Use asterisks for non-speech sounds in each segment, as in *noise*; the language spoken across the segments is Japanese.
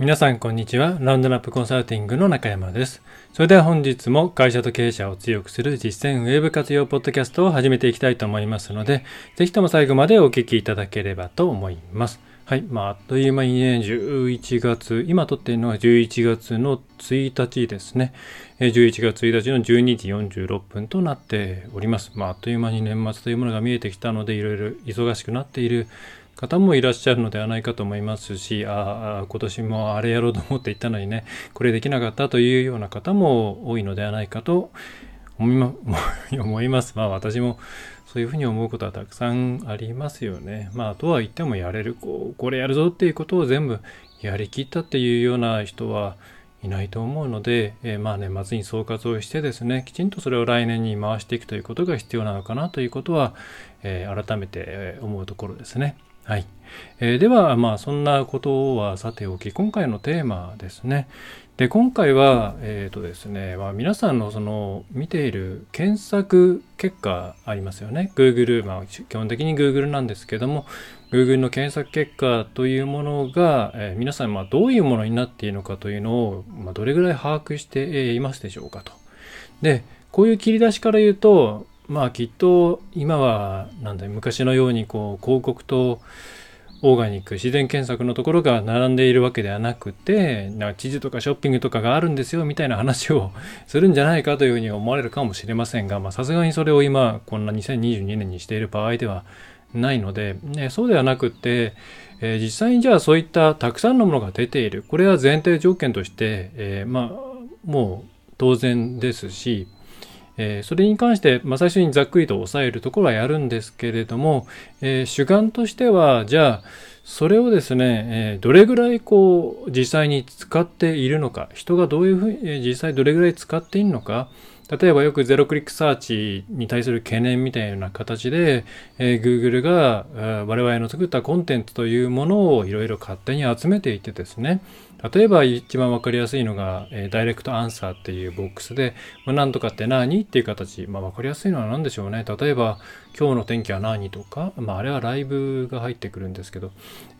皆さんこんにちは。ラウンドナップコンサルティングの中山です。それでは本日も会社と経営者を強くする実践ウェブ活用ポッドキャストを始めていきたいと思いますので、ぜひとも最後までお聞きいただければと思います。はい。まあ、あっという間にね、11月、今撮っているのは11月の1日ですね。11月1日の12時46分となっております。まあ、あっという間に年末というものが見えてきたので、いろいろ忙しくなっている方もいらっしゃるのではないかと思いますし、ああ、今年もあれやろうと思って行ったのにね、これできなかったというような方も多いのではないかと思いま *laughs* 思います。まあ私もそういうふうに思うことはたくさんありますよね。まあとは言ってもやれる、こう、これやるぞっていうことを全部やりきったっていうような人はいないと思うので、えー、まあ年末に総括をしてですね、きちんとそれを来年に回していくということが必要なのかなということは、えー、改めて思うところですね。はい。えー、では、まあ、そんなことはさておき、今回のテーマですね。で、今回は、えっ、ー、とですね、まあ、皆さんのその見ている検索結果ありますよね。Google、まあ、基本的に Google なんですけども、Google の検索結果というものが、えー、皆さん、まあ、どういうものになっているのかというのを、まあ、どれぐらい把握していますでしょうかと。で、こういう切り出しから言うと、まあきっと今はなんだ昔のようにこう広告とオーガニック自然検索のところが並んでいるわけではなくてな地図とかショッピングとかがあるんですよみたいな話をするんじゃないかというふうに思われるかもしれませんがさすがにそれを今こんな2022年にしている場合ではないので、ね、そうではなくて、えー、実際にじゃあそういったたくさんのものが出ている。これは前提条件として、えー、まあもう当然ですしえー、それに関して、まあ、最初にざっくりと抑えるところはやるんですけれども、えー、主眼としてはじゃあそれをですね、えー、どれぐらいこう実際に使っているのか人がどういうふうに実際どれぐらい使っているのか例えばよくゼロクリックサーチに対する懸念みたいな形で、えー、Google が我々の作ったコンテンツというものをいろいろ勝手に集めていてですね、例えば一番分かりやすいのが、えー、ダイレクトアンサーっていうボックスで、まあ、なんとかって何っていう形、まあ、わかりやすいのは何でしょうね。例えば、今日の天気は何とか、まあ、あれはライブが入ってくるんですけど、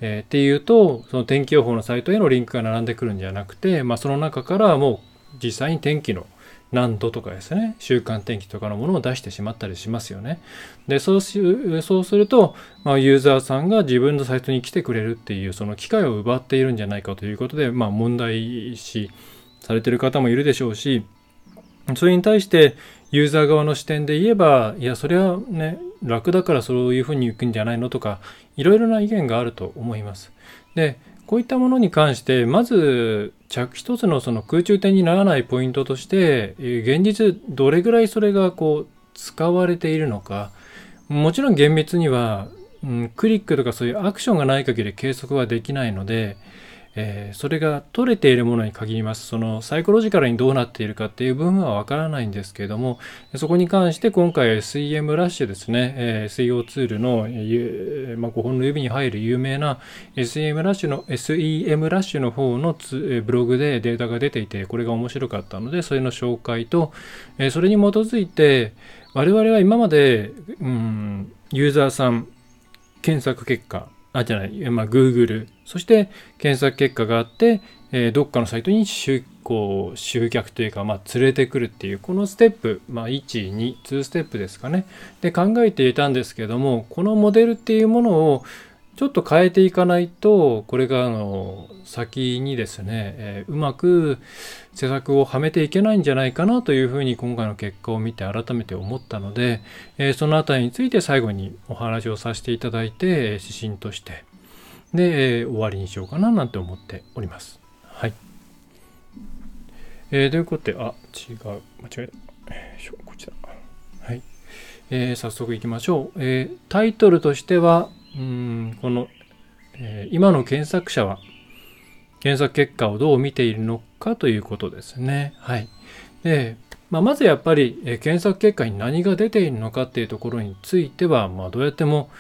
えー、っていうと、その天気予報のサイトへのリンクが並んでくるんじゃなくて、まあ、その中からもう実際に天気の何度とかですね、週間天気とかのものを出してしまったりしますよね。で、そうしそうすると、まあ、ユーザーさんが自分のサイトに来てくれるっていう、その機会を奪っているんじゃないかということで、まあ、問題視されてる方もいるでしょうし、それに対してユーザー側の視点で言えば、いや、それはね、楽だからそういうふうに行くんじゃないのとか、いろいろな意見があると思います。で、こういったものに関して、まず、着一つのその空中点にならないポイントとして、現実どれぐらいそれがこう使われているのか、もちろん厳密には、うん、クリックとかそういうアクションがない限り計測はできないので、えー、それが取れているものに限ります。そのサイコロジカルにどうなっているかっていう部分はわからないんですけれども、そこに関して今回 SEM ラッシュですね、えー、SEO ツールの、えー、まあ、5本の指に入る有名な SEM ラッシュの SEM ラッシュの方のブログでデータが出ていて、これが面白かったので、それの紹介と、えそれに基づいて、我々は今まで、うん、ユーザーさん、検索結果、あ、じゃない、まあ、Google、そして検索結果があって、えー、どっかのサイトに集こう集客というか、まあ、連れてくるっていう、このステップ、まあ、1、2、2ステップですかね。で、考えていたんですけども、このモデルっていうものを、ちょっと変えていかないと、これがあの先にですね、えー、うまく施策をはめていけないんじゃないかなというふうに今回の結果を見て改めて思ったので、えー、そのあたりについて最後にお話をさせていただいて、指針として、で、えー、終わりにしようかななんて思っております。はい。えー、ということで、あ、違う、間違えた。こちら。はい。えー、早速いきましょう。えー、タイトルとしては、うんこの、えー、今の検索者は検索結果をどう見ているのかということですね。はい。で、まあ、まずやっぱり、えー、検索結果に何が出ているのかっていうところについては、まあ、どうやっても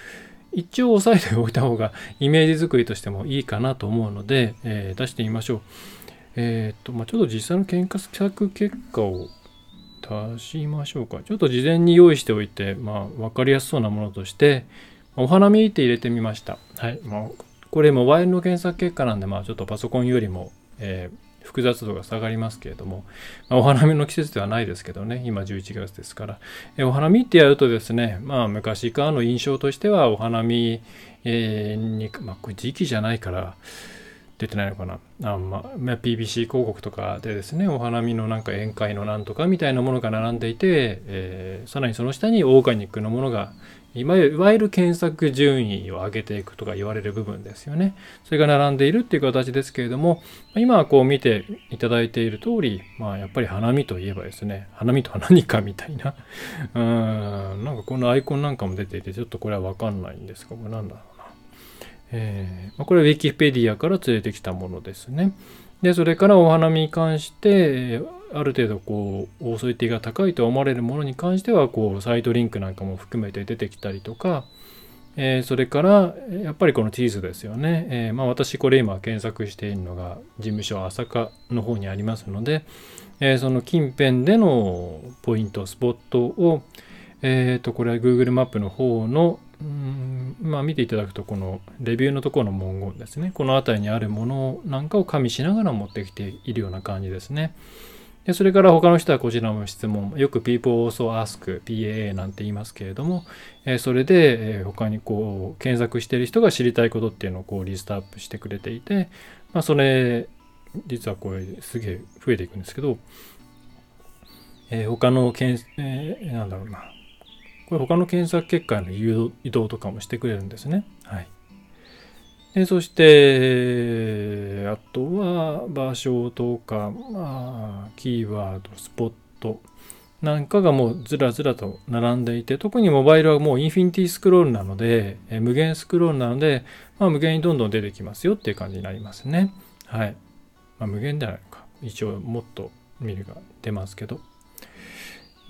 一応押さえておいた方が *laughs* イメージ作りとしてもいいかなと思うので、えー、出してみましょう。えっ、と、まあ、ちょっと実際の検索結果を出しましょうか。ちょっと事前に用意しておいて、まあ、わかりやすそうなものとして、お花見って入れてみました。はい。まあ、これモバイルの検索結果なんで、まあちょっとパソコンよりも、えー複雑度が下がりますけれども、まあ、お花見の季節ではないですけどね、今11月ですから、えお花見ってやるとですね、まあ昔からの印象としてはお花見、えー、に、まあこれ時期じゃないから、出てないのかなあ、まあ、PBC 広告とかでですねお花見のなんか宴会のなんとかみたいなものが並んでいて、えー、さらにその下にオーガニックのものがいわゆる検索順位を上げていくとか言われる部分ですよね。それが並んでいるっていう形ですけれども、今はこう見ていただいている通り、まあやっぱり花見といえばですね、花見とは何かみたいな、*laughs* うーん、なんかこのアイコンなんかも出ていて、ちょっとこれはわかんないんですが、これなんだろうな。えー、まあ、これは Wikipedia から連れてきたものですね。で、それからお花見に関して、ある程度こうオーソリティが高いと思われるものに関してはこうサイトリンクなんかも含めて出てきたりとか、えー、それからやっぱりこのチーズですよね、えー、まあ、私これ今検索しているのが事務所朝霞の方にありますので、えー、その近辺でのポイントスポットをえっ、とこれは Google マップの方のうんまあ見ていただくとこのレビューのところの文言ですねこの辺りにあるものなんかを加味しながら持ってきているような感じですね。でそれから他の人はこちらも質問、よく people also ask PAA なんて言いますけれども、えそれで、え他にこう検索している人が知りたいことっていうのをこうリストアップしてくれていて、まあ、それ、実はこれすげえ増えていくんですけど、え、他の検、えー、なんだろうな、これ他の検索結果の移動とかもしてくれるんですね。はい。でそして、あとは場所とか、まあ、キーワード、スポットなんかがもうずらずらと並んでいて、特にモバイルはもうインフィニティスクロールなので、え無限スクロールなので、まあ、無限にどんどん出てきますよっていう感じになりますね。はい。まあ、無限ではないか。一応もっと見るが出ますけど。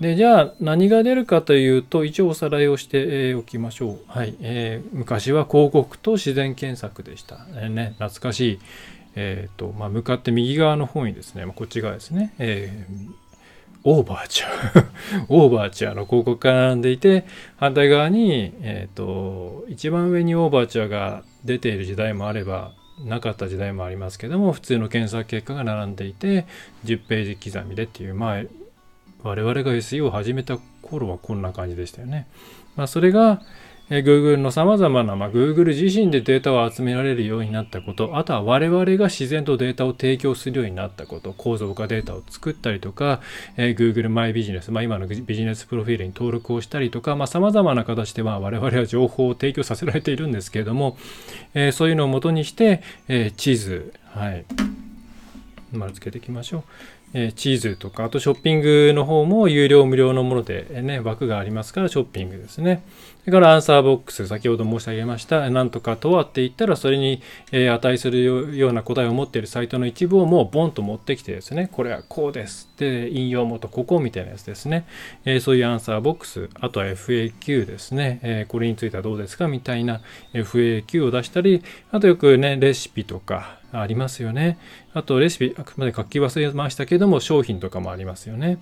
で、じゃあ何が出るかというと、一応おさらいをしておきましょう。はい。えー、昔は広告と自然検索でした。えー、ね、懐かしい。え、ー、と、まあ、向かって右側の方にですね、まあ、こっち側ですね、えー、オーバーチャー *laughs* オーバーチャーの広告が並んでいて、反対側に、えっ、ー、と、一番上にオーバーチャーが出ている時代もあれば、なかった時代もありますけども、普通の検索結果が並んでいて、10ページ刻みでっていう、まあ、我々が SEO を始めた頃はこんな感じでしたよね。まあ、それが、え Google の様々な、まあ、Google 自身でデータを集められるようになったこと、あとは我々が自然とデータを提供するようになったこと、構造化データを作ったりとか、えー、Google マイビジネス、まあ、今のビジネスプロフィールに登録をしたりとか、まあ、様々な形で、まあ、我々は情報を提供させられているんですけれども、えー、そういうのをもとにして、えー、地図、はい。丸付けていきましょう。えチーズとか、あとショッピングの方も有料無料のものでね、枠がありますからショッピングですね。それからアンサーボックス、先ほど申し上げました、なんとかとはって言ったら、それに、え値するような答えを持っているサイトの一部をもうボンと持ってきてですね、これはこうです。で、引用元ここみたいなやつですね。えそういうアンサーボックス、あとは FAQ ですね、えこれについてはどうですかみたいな FAQ を出したり、あとよくね、レシピとか、ありますよね。あとレシピ、あくまで書き忘れましたけども、商品とかもありますよね。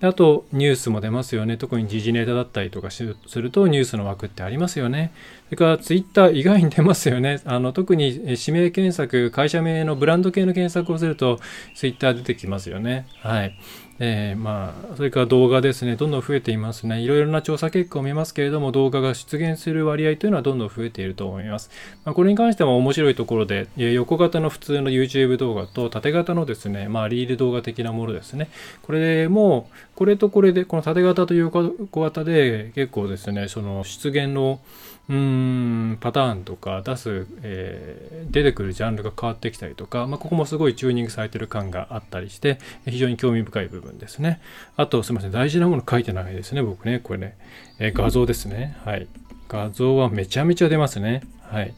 あと、ニュースも出ますよね。特に時事ネタだったりとかすると、ニュースの枠ってありますよね。それから、ツイッター以外に出ますよね。あの、特に指名検索、会社名のブランド系の検索をすると、ツイッター出てきますよね。はい。えー、まあ、それから動画ですね、どんどん増えていますね。いろいろな調査結果を見ますけれども、動画が出現する割合というのはどんどん増えていると思います。まあ、これに関しても面白いところで、え横型の普通の YouTube 動画と縦型のですね、まあ、リール動画的なものですね。これも、これとこれで、この縦型と横型で結構ですね、その出現のうんパターンとか出す、えー、出てくるジャンルが変わってきたりとか、まあ、ここもすごいチューニングされてる感があったりして非常に興味深い部分ですね。あとすみません大事なもの書いてないですね僕ねこれね、えー、画像ですね。はい。画像はめちゃめちゃ出ますね。はい。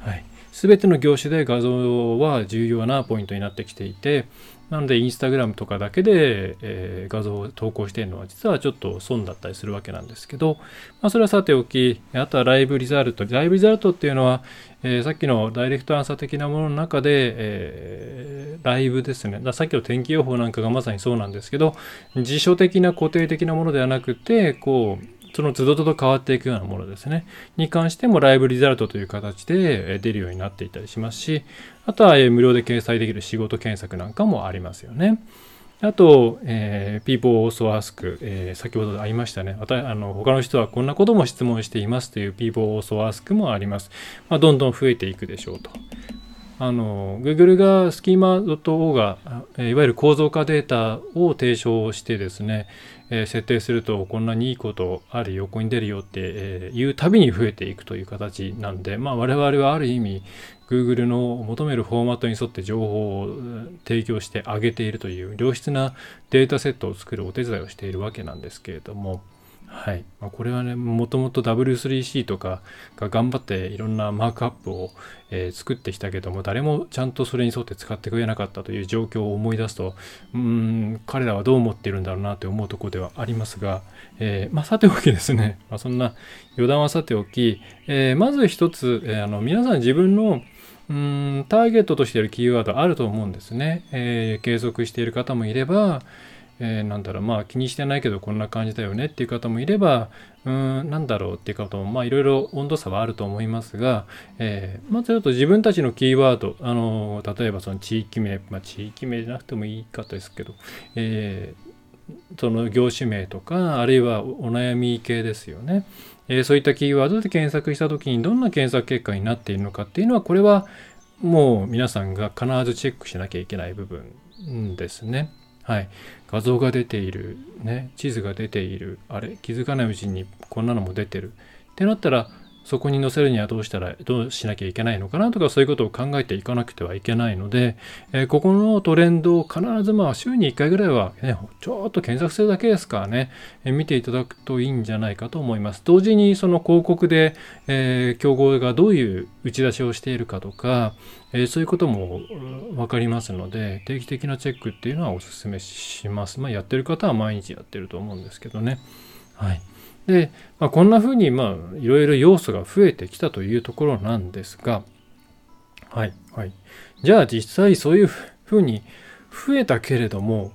はい。全ての業種で画像は重要なポイントになってきていて、なので、インスタグラムとかだけで、えー、画像を投稿しているのは実はちょっと損だったりするわけなんですけど、まあ、それはさておき、あとはライブリザルト。ライブリザルトっていうのは、えー、さっきのダイレクトアンサー的なものの中で、えー、ライブですね。ださっきの天気予報なんかがまさにそうなんですけど、辞書的な固定的なものではなくて、こう、その都度都度変わっていくようなものですね。に関してもライブリザルトという形で出るようになっていたりしますし、あとは無料で掲載できる仕事検索なんかもありますよね。あと、えー、people also ask、えー、先ほどありましたね。また、あの、他の人はこんなことも質問していますという people also ask もあります。まあ、どんどん増えていくでしょうと。あの、Google がスキーマ .o が、いわゆる構造化データを提唱してですね、えー、設定するとこんなにいいことある横に出るよって、えー、言うたびに増えていくという形なんで、まあ我々はある意味 Google の求めるフォーマットに沿って情報を提供してあげているという良質なデータセットを作るお手伝いをしているわけなんですけれども、はい。まあ、これはね、もともと W3C とかが頑張っていろんなマークアップを、えー、作ってきたけども、誰もちゃんとそれに沿って使ってくれなかったという状況を思い出すと、うん、彼らはどう思っているんだろうなと思うところではありますが、えー、まあ、さておきですね、まあ、そんな余談はさておき、えー、まず一つ、えあの皆さん自分のうんターゲットとしているキーワードあると思うんですね。え、継続している方もいれば、えー、なんだろうまあ気にしてないけどこんな感じだよねっていう方もいればうんなんだろうっていう方もまあいろいろ温度差はあると思いますが、えー、まずちょっと自分たちのキーワードあの例えばその地域名、まあ、地域名じゃなくてもいいかですけど、えー、その業種名とかあるいはお悩み系ですよね。えー、そういったキーワードで検索した時にどんな検索結果になっているのかっていうのはこれはもう皆さんが必ずチェックしなきゃいけない部分ですね。はい。画像が出ている、ね、地図が出ている、あれ、気づかないうちにこんなのも出てる。ってなったら、そこに載せるにはどうしたら、どうしなきゃいけないのかなとか、そういうことを考えていかなくてはいけないので、えー、ここのトレンドを必ずまあ週に1回ぐらいは、ね、ちょっと検索するだけですからね、えー、見ていただくといいんじゃないかと思います。同時にその広告で、えー、競合がどういう打ち出しをしているかとか、えそういうことも分かりますので、定期的なチェックっていうのはお勧めします。まあ、やってる方は毎日やってると思うんですけどね。はい。で、まあ、こんな風にまあいろいろ要素が増えてきたというところなんですが、はいはい。じゃあ実際そういう風に増えたけれども、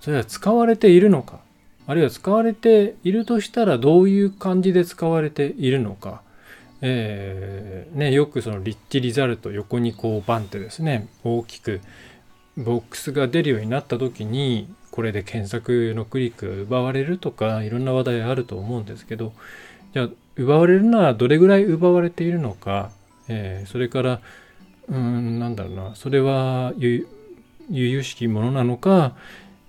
それは使われているのか、あるいは使われているとしたらどういう感じで使われているのか、えー、ね、よくそのリッチリザルト横にこうバンってですね、大きくボックスが出るようになった時にこれで検索のクリックが奪われるとかいろんな話題あると思うんですけどじゃあ奪われるのはどれぐらい奪われているのか、えー、それからうんなんだろうなそれは由々しきものなのか、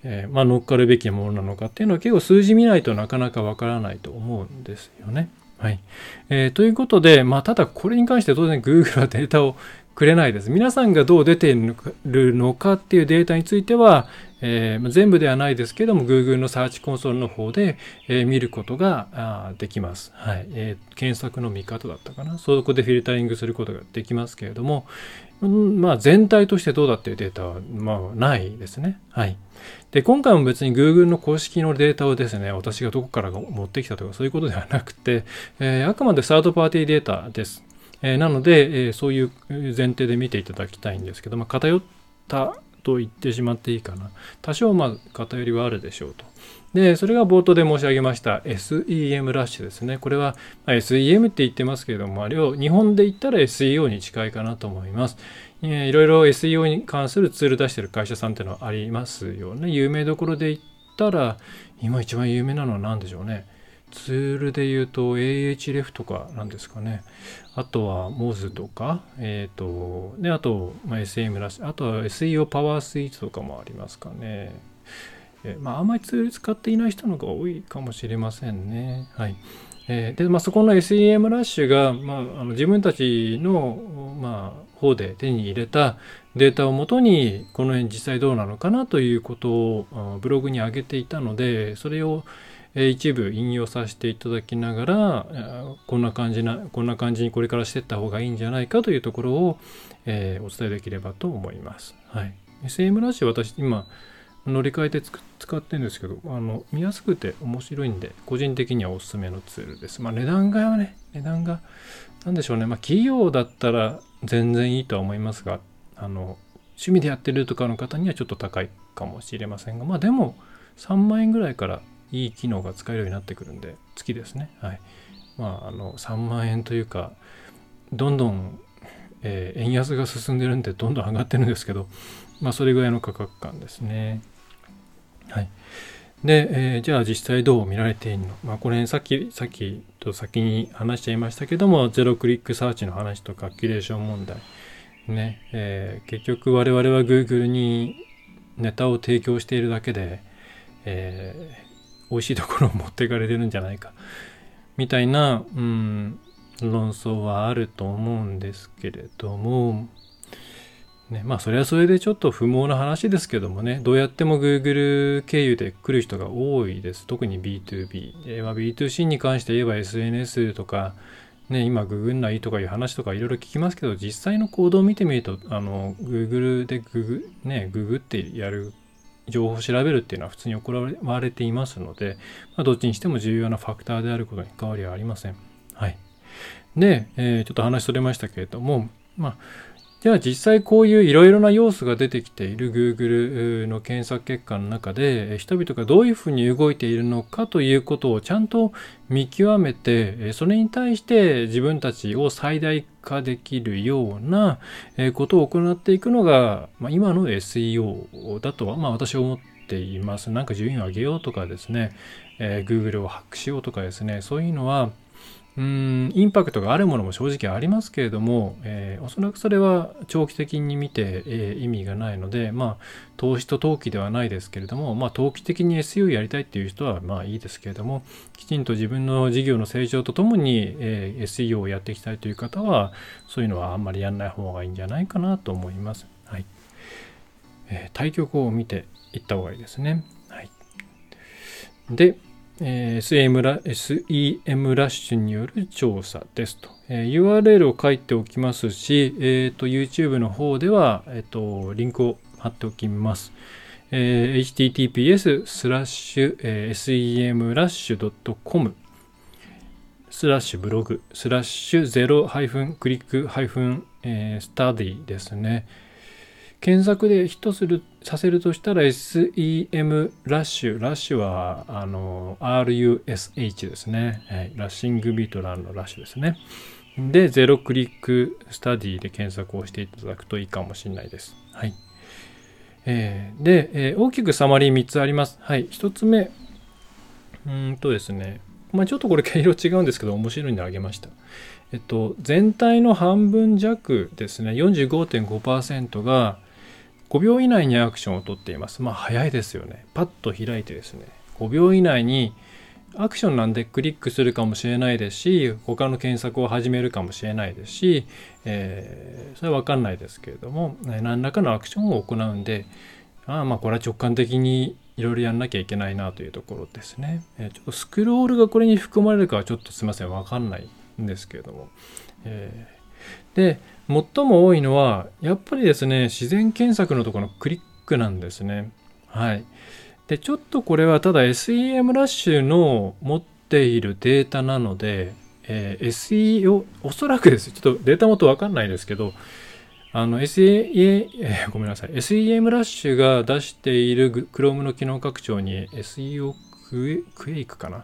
えー、まあ、乗っかるべきものなのかっていうのは結構数字見ないとなかなかわからないと思うんですよね。はい。えー、ということで、まあ、ただこれに関して当然 Google はデータをくれないです。皆さんがどう出ているのかっていうデータについては、えー、全部ではないですけども Google のサーチコンソールの方で、えー、見ることができます、はい。えー、検索の見方だったかな。そこでフィルタリングすることができますけれども、うん、まあ全体としてどうだっていうデータは、まあ、ないですね。はい。で今回も別に Google の公式のデータをですね私がどこから持ってきたとかそういうことではなくて、えー、あくまでサードパーティーデータです。えー、なので、えー、そういう前提で見ていただきたいんですけど、ま、偏ったと言ってしまっていいかな。多少まあ偏りはあるでしょうと。で、それが冒頭で申し上げました SEM ラッシュですね。これは、SEM って言ってますけれども、あれを日本で言ったら SEO に近いかなと思います。いろいろ SEO に関するツール出してる会社さんっていうのはありますよね。有名どころで言ったら、今一番有名なのは何でしょうね。ツールで言うと AHREF とかなんですかね。あとは Moz とか、えっ、ー、と、で、あと、まあ、SM らしい。あとは SEO パワースイーツとかもありますかね。えー、まあ、あんまりツール使っていない人の方が多いかもしれませんね。はい。えー、で、まあ、そこの SEM ラッシュが、まあ、あの自分たちの、まあ、方で手に入れたデータをもとに、この辺実際どうなのかなということをブログに上げていたので、それを、一部引用させていただきながらこんな感じなこんな感じにこれからしていった方がいいんじゃないかというところを、え、お伝えできればと思います。はい、SM ラッシュ私今乗り換えて使ってるんですけどあの見やすくて面白いんで個人的にはおすすめのツールです。まあ値段がね値段が何でしょうねまあ企業だったら全然いいとは思いますがあの趣味でやってるとかの方にはちょっと高いかもしれませんがまあでも3万円ぐらいからいい機能が使えるようになってくるんで月ですね。はい。まああの3万円というかどんどん、えー、円安が進んでるんでどんどん上がってるんですけどまあそれぐらいの価格感ですね。はい。で、えー、じゃあ実際どう見られているの？まあこれさっきさっきと先に話しちゃいましたけどもゼロクリックサーチの話とかキュレーション問題。ね、えー、結局我々は Google にネタを提供しているだけで、えー、美味しいところを持っていかれてるんじゃないかみたいな、うん、論争はあると思うんですけれども、ね、まあそれはそれでちょっと不毛な話ですけどもね、どうやっても Google 経由で来る人が多いです。特に B2B。まあ、B2C に関して言えば SNS とか、ね、今ググんないとかいう話とかいろいろ聞きますけど、実際の行動を見てみると、あの、Google でググ、ね、ググってやる情報を調べるっていうのは普通に行われていますので、まあ、どっちにしても重要なファクターであることに変わりはありません。はい。で、えー、ちょっと話しそれましたけれども、まあ、では実際こういういろいろな要素が出てきている Google の検索結果の中で人々がどういうふうに動いているのかということをちゃんと見極めてそれに対して自分たちを最大化できるようなことを行っていくのが、ま、今の SEO だとは、まあ、私は思っています。なんか順位を上げようとかですね、え、Google をハックしようとかですねそういうのはうんインパクトがあるものも正直ありますけれども、えー、おそらくそれは長期的に見て、えー、意味がないので、まあ、投資と投機ではないですけれども、まあ、投機的に SEO やりたいっていう人はまあいいですけれども、きちんと自分の事業の成長とともに、えー、SEO をやっていきたいという方は、そういうのはあんまりやんない方がいいんじゃないかなと思います。はい。え対局を見ていった方がいいですね。はい。で、えー、SEM ラ SEM ラッシュによる調査ですと。えー、URL を書いておきますし、えーと、YouTube の方では、えーと、リンクを貼っておきます。えー、https スラッシュ、えー、semrush.com スラッシュブログスラッシュ zero ハイフン click ハイフン study ですね。検索でヒットするさせるとしたら SEM ラッシュ、ラッシュはあの RUSH ですね、はい。 Rushing Beat 乱の rush ですね。で、 zero click study で検索をしていただくといいかもしれないです。はい。えー、で、えー、大きくサマリー3つあります。はい。1つ目。うんとですね。まあ、ちょっとこれ毛色違うんですけど、面白いのあげました。えっと、全体の半分弱ですね、45.5%が、5秒以内にアクションをとっています。まあ早いですよね。パッと開いてですね、5秒以内にアクションなんでクリックするかもしれないですし、他の検索を始めるかもしれないですし、えー、それはわかんないですけれども、何らかのアクションを行うんで、ああまあこれは直感的にいろいろやんなきゃいけないなというところですね。えー、ちょっとスクロールがこれに含まれるかはちょっとすいません、わかんないんですけれども。えー、で、最も多いのは、やっぱりですね、自然検索のところのクリックなんですね。はい。で、ちょっとこれはただ SEM ラッシュの持っているデータなので、えー、SEO、おそらくです。ちょっとデータ元わかんないですけど、あの SEA、えー、ごめんなさい。SEM ラッシュが出している Chrome の機能拡張に SEO クエイクかな？っ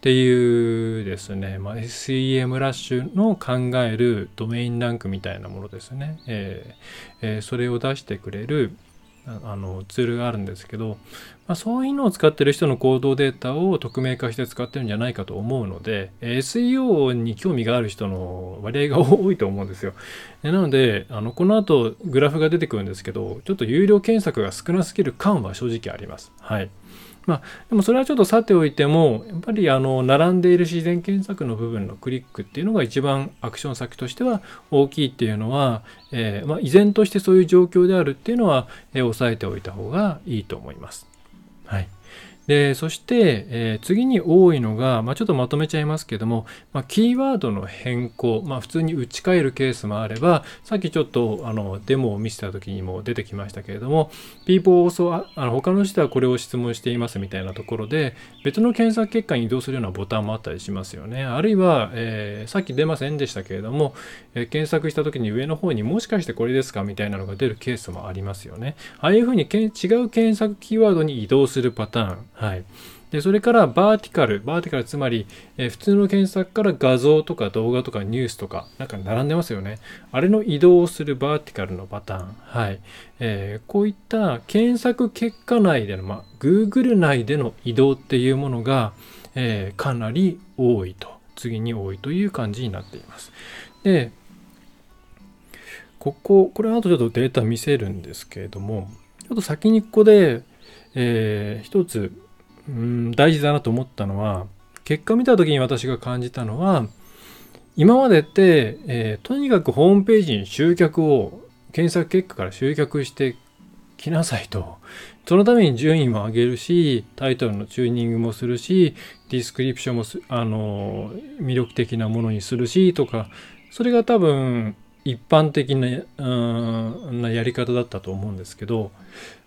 ていうですね、まあ、SEM ラッシュの考えるドメインランクみたいなものですね。えーえー、それを出してくれるあのツールがあるんですけど、まあ、そういうのを使ってる人の行動データを匿名化して使ってるんじゃないかと思うので SEO に興味がある人の割合が多いと思うんですよ。なのであのこの後グラフが出てくるんですけどちょっと有料検索が少なすぎる感は正直あります。はい。まあ、でもそれはちょっとさておいても、やっぱりあの並んでいる自然検索の部分のクリックっていうのが一番アクション先としては大きいっていうのは、えー、まあ、依然としてそういう状況であるっていうのは、えー、押さえておいた方がいいと思います。はい。でそして、えー、次に多いのが、まあ、ちょっとまとめちゃいますけども、まあ、キーワードの変更、まあ、普通に打ち替えるケースもあればさっきちょっとあのデモを見せた時にも出てきましたけれども People also あの他の人はこれを質問していますみたいなところで別の検索結果に移動するようなボタンもあったりしますよね。あるいは、えー、さっき出ませんでしたけれども、えー、検索した時に上の方にもしかしてこれですかみたいなのが出るケースもありますよね。ああいうふうに違う検索キーワードに移動するパターン。はい。でそれからバーティカル。バーティカルつまり、えー、普通の検索から画像とか動画とかニュースとかなんか並んでますよね。あれの移動をするバーティカルのパターン。はい、えー、こういった検索結果内での、まあ、Google 内での移動っていうものが、えー、かなり多いと。次に多いという感じになっています。でこここれあとちょっとデータ見せるんですけれどもちょっと先にここで、えー、一つうん大事だなと思ったのは結果見た時に私が感じたのは今までって、えー、とにかくホームページに集客を検索結果から集客してきなさいと。そのために順位も上げるし、タイトルのチューニングもするし、ディスクリプションもあの魅力的なものにするしとか、それが多分一般的なうんなやり方だったと思うんですけど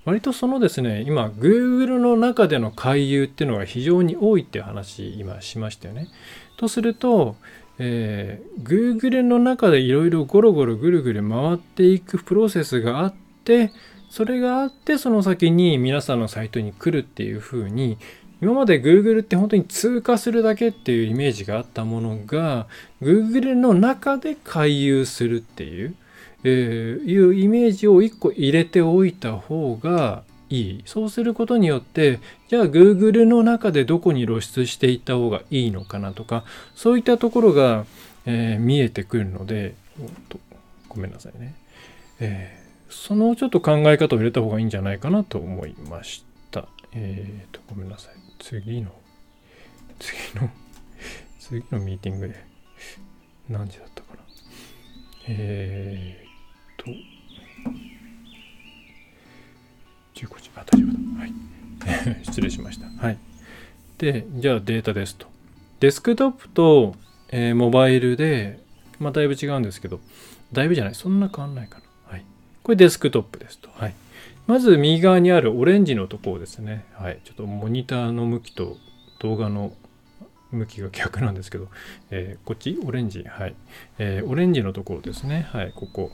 割とそのですね今 Google の中での回遊っていうのが非常に多いっていう話今しましたよね。とすると、えー、Google の中でいろいろゴロゴロぐるぐる回っていくプロセスがあってそれがあってその先に皆さんのサイトに来るっていうふうに今まで Google って本当に通過するだけっていうイメージがあったものが Google の中で回遊するっていう、えー、いうイメージを1個入れておいた方がいい。そうすることによって、じゃあ Google の中でどこに露出していった方がいいのかなとか、そういったところが、えー、見えてくるので、ごめんなさいね、えー、そのちょっと考え方を入れた方がいいんじゃないかなと思いました。えっ、ー、と、ごめんなさい。次の、次の、次のミーティングで何時だったかな。えー、と、15時、あ、大丈夫だ。はい。*laughs* 失礼しました。はい。で、じゃあデータですと。デスクトップと、えー、モバイルで、まあ、だいぶ違うんですけど、だいぶじゃない、そんな変わんないかな。はい。これデスクトップですと。はい。まず右側にあるオレンジのところですね。はい。ちょっとモニターの向きと動画の向きが逆なんですけど、えー、こっち？オレンジ。はい。えー、オレンジのところですね。はい。ここ。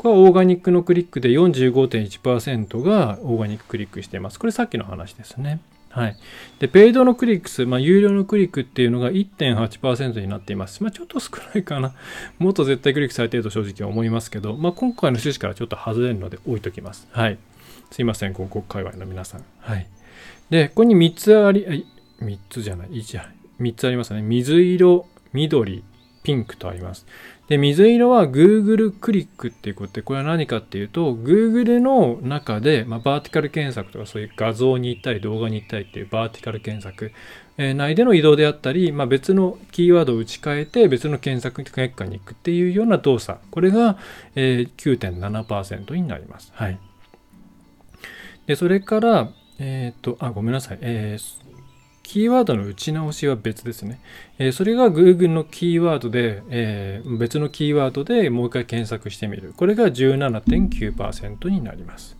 これはオーガニックのクリックで45.1%がオーガニッククリックしています。これさっきの話ですね。はい。で、ペイドのクリック数、まあ、有料のクリックっていうのが1.8%になっています。まあ、ちょっと少ないかな。*laughs* もっと絶対クリックされていると正直思いますけど、まあ、今回の趣旨からちょっと外れるので置いときます。はい。すいません、広告界隈の皆さん。はい。で、ここに3つあり、3つじゃない、1、3つありますね。水色、緑、ピンクとあります。で、水色は Google クリックっていうことで、これは何かっていうと、Google の中で、まあ、バーティカル検索とかそういう画像に行ったり動画に行ったりっていうバーティカル検索、えー、内での移動であったり、まあ、別のキーワードを打ち替えて別の検索結果に行くっていうような動作、これが、えー、9.7%になります。はい。で、それから、えっ、ー、と、あ、ごめんなさい。えー、キーワードの打ち直しは別ですね。え、それが Google のキーワードで、え、別のキーワードでもう一回検索してみる。これが17.9%になります。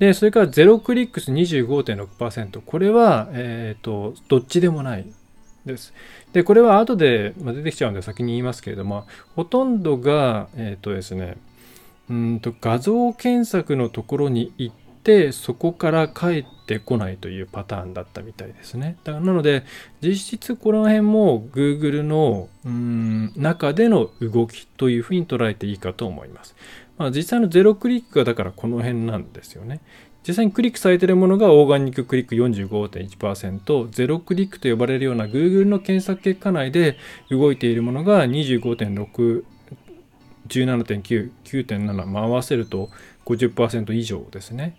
で、それからゼロクリックス25.6%。これは、えっ、ー、と、どっちでもないです。で、これは後で出てきちゃうんで先に言いますけれども、ほとんどが、えっ、とですね、うんと画像検索のところに行っててそこから帰ってこないというパターンだったみたいですね。だからなので実質この辺も Google のうん中での動きというふうに捉えていいかと思います。まあ、実際のゼロクリックがだからこの辺なんですよね。実際にクリックされているものがオーガニッククリック45.1%、ゼロクリックと呼ばれるような Google の検索結果内で動いているものが25.6、17.9、9.7、まあ、合わせると50%以上ですね。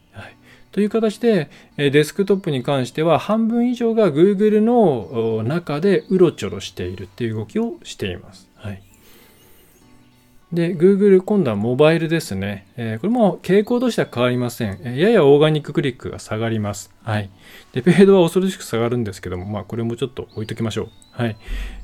という形で、デスクトップに関しては半分以上が Google の中でうろちょろしているっていう動きをしています。はいで、Google 今度はモバイルですね。えー、これも傾向としては変わりません。え、ややオーガニッククリックが下がります。はい。で、ペイドは恐ろしく下がるんですけども、まあこれもちょっと置いときましょう。はい。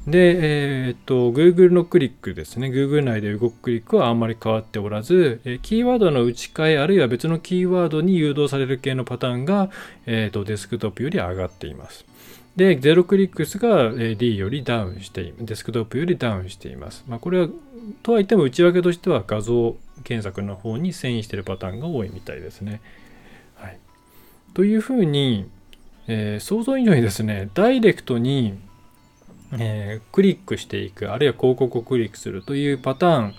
で、えー、っと、Google のクリックですね。Google 内で動くクリックはあんまり変わっておらず、えキーワードの打ち替え、あるいは別のキーワードに誘導される系のパターンが、えっと、デスクトップより上がっています。で、ゼロクリックスが D よりダウンして、デスクトップよりダウンしています。まあ、これは、とはいっても内訳としては画像検索の方に遷移してるパターンが多いみたいですね。はい。というふうに、えー、想像以上にですねダイレクトに、えー、クリックしていくあるいは広告をクリックするというパターン、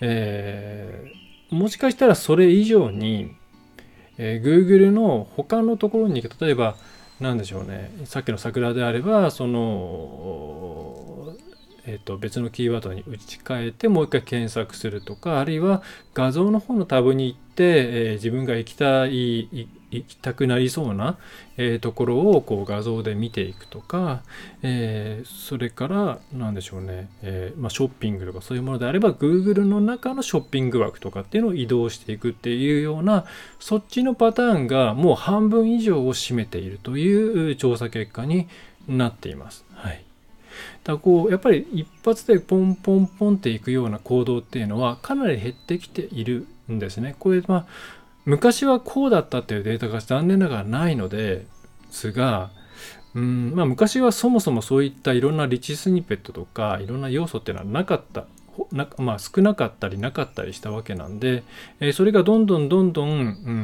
えー、もしかしたらそれ以上に、え Google の他のところに例えば何でしょうねさっきの桜であればそのえー、と別のキーワードに打ち替えてもう一回検索するとかあるいは画像の方のタブに行って、えー、自分が行きたい行きたくなりそうな、えー、ところをこう画像で見ていくとか、えー、それから何でしょうね、えー、まあ、ショッピングとかそういうものであれば Google の中のショッピング枠とかっていうのを移動していくっていうようなそっちのパターンがもう半分以上を占めているという調査結果になっています。はいだこうやっぱり一発でポンポンポンっていくような行動っていうのはかなり減ってきているんですね。これまあ昔はこうだったっていうデータが残念ながらないのですが、うんまあ、昔はそもそもそういったいろんなリッチスニペットとかいろんな要素っていうのはなかったなまあ、少なかったりなかったりしたわけなんで、えー、それがどんどんどんどん、う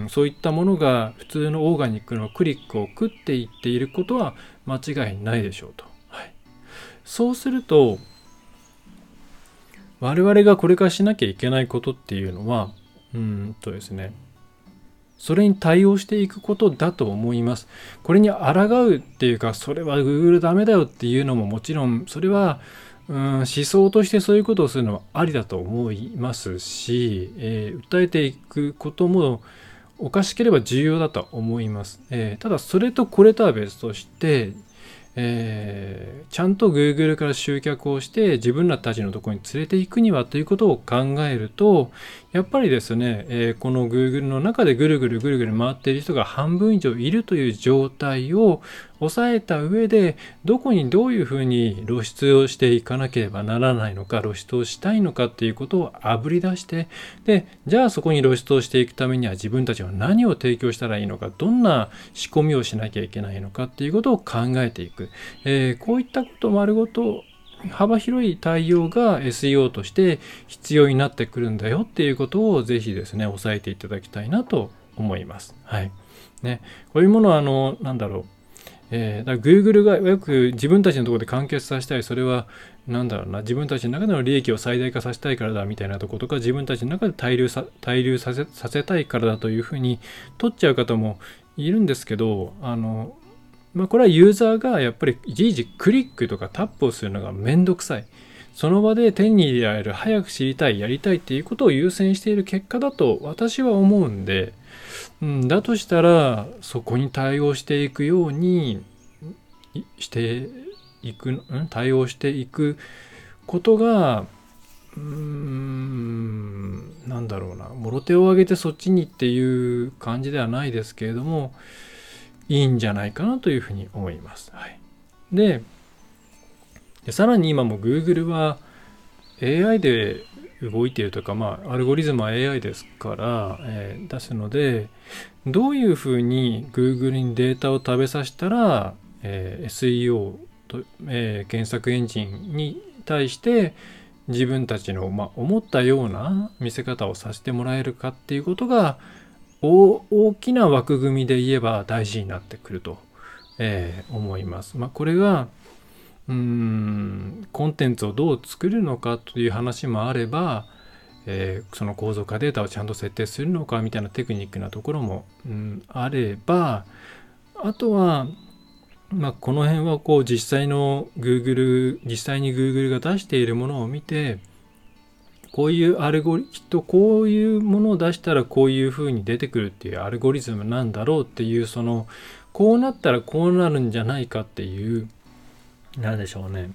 ん、そういったものが普通のオーガニックのクリックを食っていっていることは間違いないでしょうと。そうすると我々がこれからしなきゃいけないことっていうのはうんとですねそれに対応していくことだと思います。これに抗うっていうか、それは Google ダメだよっていうのももちろん、それは、うん、思想としてそういうことをするのはありだと思いますし、えー、訴えていくこともおかしければ重要だと思います。えー、ただ、それとこれとは別として、えー、ちゃんと Google から集客をして自分らたちのところに連れていくにはということを考えるとやっぱりですね、えー、この Google の中でぐるぐるぐるぐる回っている人が半分以上いるという状態を抑えた上でどこにどういうふうに露出をしていかなければならないのか露出をしたいのかっていうことをあぶり出してでじゃあそこに露出をしていくためには自分たちは何を提供したらいいのかどんな仕込みをしなきゃいけないのかっていうことを考えていく、えー、こういったこと丸ごと幅広い対応が SEO として必要になってくるんだよっていうことをぜひですね押さえていただきたいなと思います。はい。ね、こういうものはあのなんだろうえー、だから Google がよく自分たちのところで完結させたい、それは、なんだろうな、自分たちの中での利益を最大化させたいからだみたいなとことか、自分たちの中で滞留さ滞留させさせたいからだというふうに取っちゃう方もいるんですけど、あの、まあ、これはユーザーがやっぱりいちいちクリックとかタップをするのがめんどくさい。その場で手に入れられる、早く知りたい、やりたいっていうことを優先している結果だと私は思うんで、うん、だとしたらそこに対応していくようにしていく、うん、対応していくことがうーんなんだろうなもろ手を挙げてそっちにっていう感じではないですけれどもいいんじゃないかなというふうに思います。はい、でさらに今も Google は AI で動いているというか、まあ、アルゴリズムは AI ですから、えー、出すので、どういうふうに Google にデータを食べさせたら、えー、SEO と、えー、検索エンジンに対して自分たちの、まあ、思ったような見せ方をさせてもらえるかっていうことが大きな枠組みで言えば大事になってくると、えー、思います。まあ、これがうーんコンテンツをどう作るのかという話もあれば、えー、その構造化データをちゃんと設定するのかみたいなテクニックなところも、うん、あればあとは、まあ、この辺はこう実際の Google 実際に Google が出しているものを見てこういうアルゴリきっとこういうものを出したらこういうふうに出てくるっていうアルゴリズムなんだろうっていうそのこうなったらこうなるんじゃないかっていうなんでしょうね、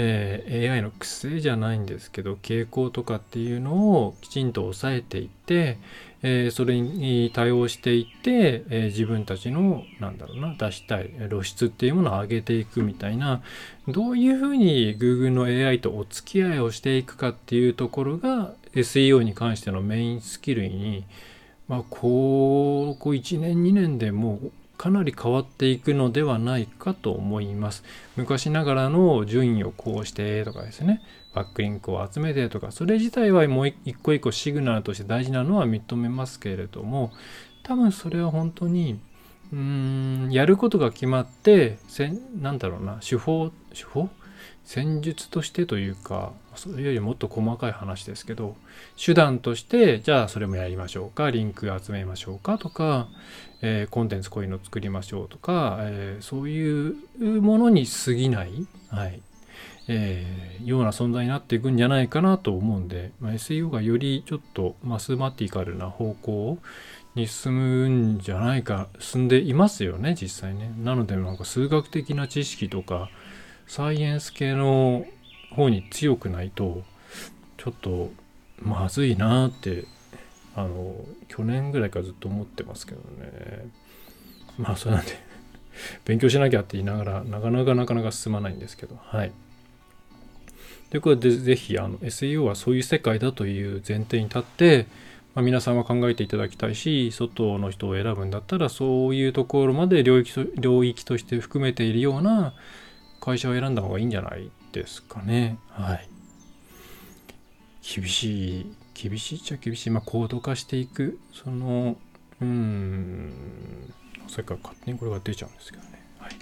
えー、AI の癖じゃないんですけど傾向とかっていうのをきちんと抑えていって、えー、それに対応していって、えー、自分たちのなんだろうな出したい露出っていうものを上げていくみたいなどういうふうに Google の AI とお付き合いをしていくかっていうところが SEO に関してのメインスキルにまあ、ここ1年2年でもうかなり変わっていくのではないかと思います。昔ながらの順位をこうしてとかですね、バックリンクを集めてとか、それ自体はもう一個一個シグナルとして大事なのは認めますけれども、多分それは本当に、うーんやることが決まってせなんだろうな手法手法？戦術としてというかそれよりもっと細かい話ですけど手段としてじゃあそれもやりましょうかリンク集めましょうかとか、えーコンテンツこういうの作りましょうとか、えーそういうものに過ぎない、はいえーような存在になっていくんじゃないかなと思うんで、まあ、SEO がよりちょっとマスマティカルな方向に進むんじゃないか進んでいますよね実際ね。なのでなんか数学的な知識とかサイエンス系の方に強くないとちょっとまずいなってあの去年ぐらいからずっと思ってますけどね。まあそれなんで *laughs* 勉強しなきゃって言いながらなかなかなかなか進まないんですけど。はい。ということでぜひあの SEO はそういう世界だという前提に立って、まあ、皆さんは考えていただきたいし外の人を選ぶんだったらそういうところまで領域と領域として含めているような会社を選んだ方がいいんじゃないですかね。はい。厳しい、厳しいっちゃ厳しい。まあ、高度化していく、その、うーん、それから勝手にこれが出ちゃうんですけどね。はい。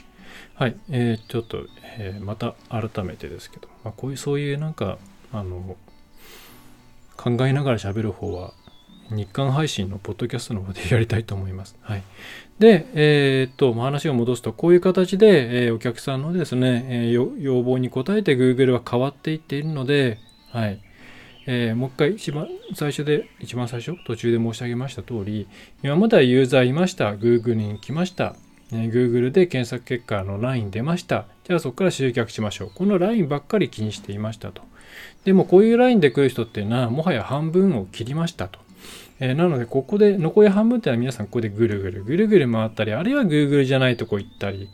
はい。えーちょっと、えーまた改めてですけど、まあ、こういう、そういうなんか、あの、考えながら喋る方は、日刊配信のポッドキャストの方でやりたいと思います。*laughs* はい。で、えーっと、話を戻すと、こういう形で、えーお客さんのですね、えー要望に応えて Google は変わっていっているので、はい。えーもう一回、一番最初で、一番最初、途中で申し上げました通り、今まではユーザーいました。Google に来ました。ね Google で検索結果のライン出ました。じゃあそこから集客しましょう。このラインばっかり気にしていましたと。でもこういうラインで来る人っていうのは、もはや半分を切りましたと。えーなので、ここで、残り半分っていうのは皆さんここでぐるぐる、ぐるぐる回ったり、あるいは Google じゃないとこ行ったり、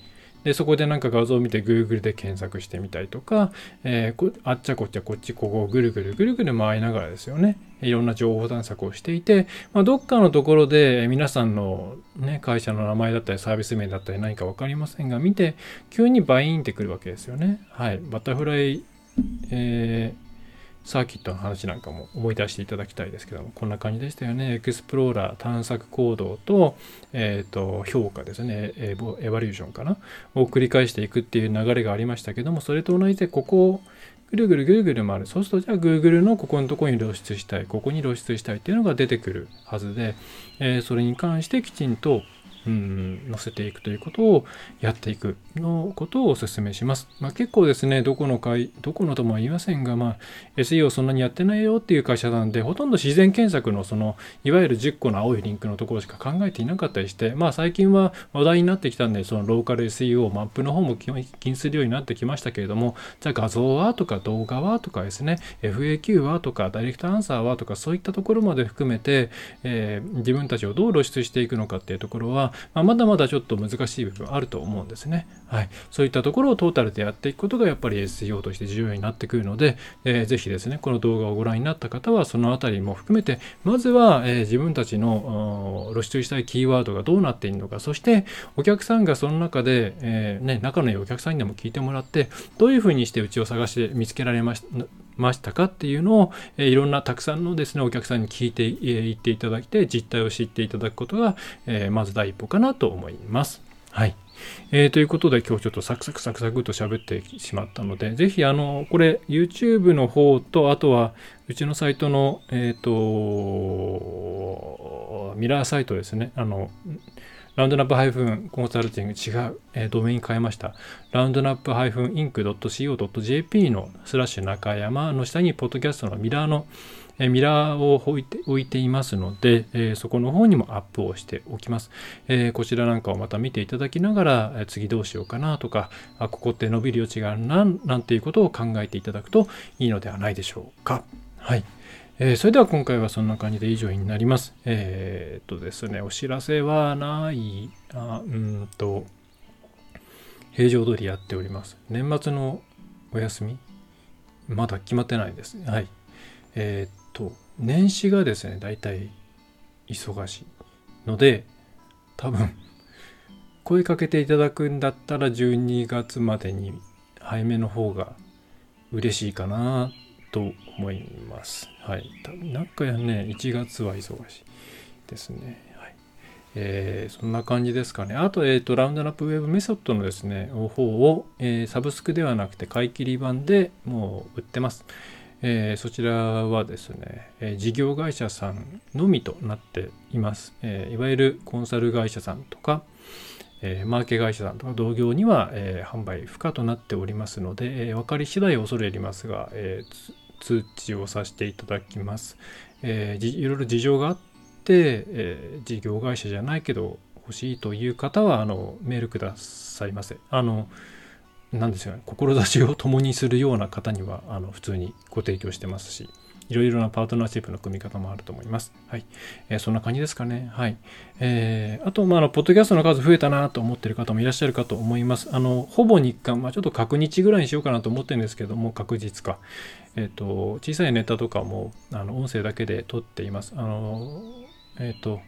で、そこでなんか画像を見て Google で検索してみたりとか、えーあっちゃこっちゃこっちここをぐるぐるぐるぐる回りながらですよね。いろんな情報探索をしていて、まあ、どっかのところで皆さんの、ね、会社の名前だったりサービス名だったり何か分かりませんが、見て、急にバインってくるわけですよね。はい。バタフライ、えーサーキットの話なんかも思い出していただきたいですけども、こんな感じでしたよね。エクスプローラー、探索行動と、えっ、と、評価ですね、エボエバリューションかなを繰り返していくっていう流れがありましたけども、それと同じで、ここをぐるぐるぐるぐる回る。そうすると、じゃあ Google のここのところに露出したい、ここに露出したいっていうのが出てくるはずで、えーそれに関してきちんと、うん、載せていくということをやっていくのことをお勧めします。まあ、結構ですね、どこの会、どこのとも言いませんが、まあ、SEO そんなにやってないよっていう会社なんで、ほとんど自然検索のその、いわゆる10個の青いリンクのところしか考えていなかったりして、まあ最近は話題になってきたんで、そのローカル SEO、マップの方も気に気にするようになってきましたけれども、じゃあ画像はとか動画はとかですね、FAQ はとか、ダイレクトアンサーはとか、そういったところまで含めて、えー自分たちをどう露出していくのかっていうところは、まあ、まだまだちょっと難しい部分あると思うんですね。はい。そういったところをトータルでやっていくことがやっぱり SEO として重要になってくるので、えーぜひですね、この動画をご覧になった方は、そのあたりも含めて、まずは、えー自分たちの露出したいキーワードがどうなっているのか、そしてお客さんがその中で、えーね、仲のいいお客さんにでも聞いてもらって、どういうふうにしてうちを探して見つけられましたましたかっていうのを、えいろんなたくさんのですねお客さんに聞いてい、えー言っていただいて実態を知っていただくことが、えまず第一歩かなと思います。はい。えーということで今日ちょっとサクサクサクサクと喋ってしまったので、ぜひあの、これ YouTube の方と、あとはうちのサイトの、えっ、と、ミラーサイトですね。あの、ラウンドナップコンサルティング違う、えードメイン変えました。ラウンドナップ -inc.co.jp のスラッシュ中山の下に、ポッドキャストのミラーの、えーミラーを置いて置いていますので、えーそこの方にもアップをしておきます。えーこちらなんかをまた見ていただきながら、えー次どうしようかなとか、あここって伸びる余地があるな、なんていうことを考えていただくといいのではないでしょうか。はい。えーそれでは今回はそんな感じで以上になります。えーっとですね、お知らせはない、あうんと、平常通りやっております。年末のお休み？まだ決まってないです。はい。えーっと、年始がですね、大体忙しいので、多分、声かけていただくんだったら12月までに早めの方が嬉しいかなと思います。はい。なんかね、1月は忙しいですね。はい。えー、そんな感じですかね。あと、えっ、ー、と、ラウンドナップウェブメソッドのですね、方を、えー、サブスクではなくて買い切り版でもう売ってます。えー、そちらはですね、え事業会社さんのみとなっています。えいわゆるコンサル会社さんとか、えマーケ会社さんとか同業には、え販売不可となっておりますので、え分かり次第恐れ入りますが、え通知をさせていただきます。えいろいろ事情があって、え事業会社じゃないけど欲しいという方はあのメールくださいませ。あの何ですよね志を共にするような方にはあの普通にご提供してますしいろいろなパートナーシップの組み方もあると思います。はい。えー、そんな感じですかね。はい。えー、あと、まあ、あの、ポッドキャストの数増えたなと思ってる方もいらっしゃるかと思います。あの、ほぼ日間、まあ、ちょっと確日ぐらいにしようかなと思ってるんですけども、確実か。えっ、ー、と、小さいネタとかも、あの、音声だけで撮っています。あの、えっ、と、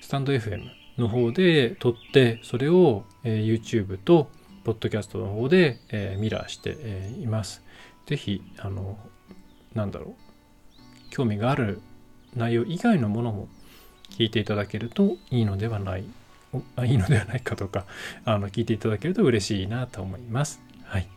スタンド FM の方で撮って、それを、え YouTube と、ポッドキャストの方で、えー、ミラーして、え、います。ぜひ、あの、なんだろう、興味がある内容以外のものも聞いていただけるといいのではない、あいいのではないかとか、*laughs* あの、聞いていただけると嬉しいなと思います。はい。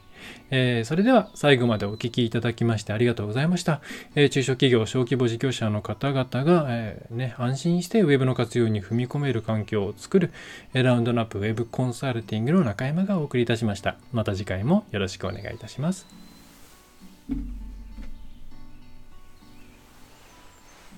えー、それでは最後までお聞きいただきましてありがとうございました。えー、中小企業、小規模事業者の方々が、えー、ね、安心して Web の活用に踏み込める環境を作る、ラウンドナップ Web コンサルティングの中山がお送りいたしました。また次回もよろしくお願いいたします。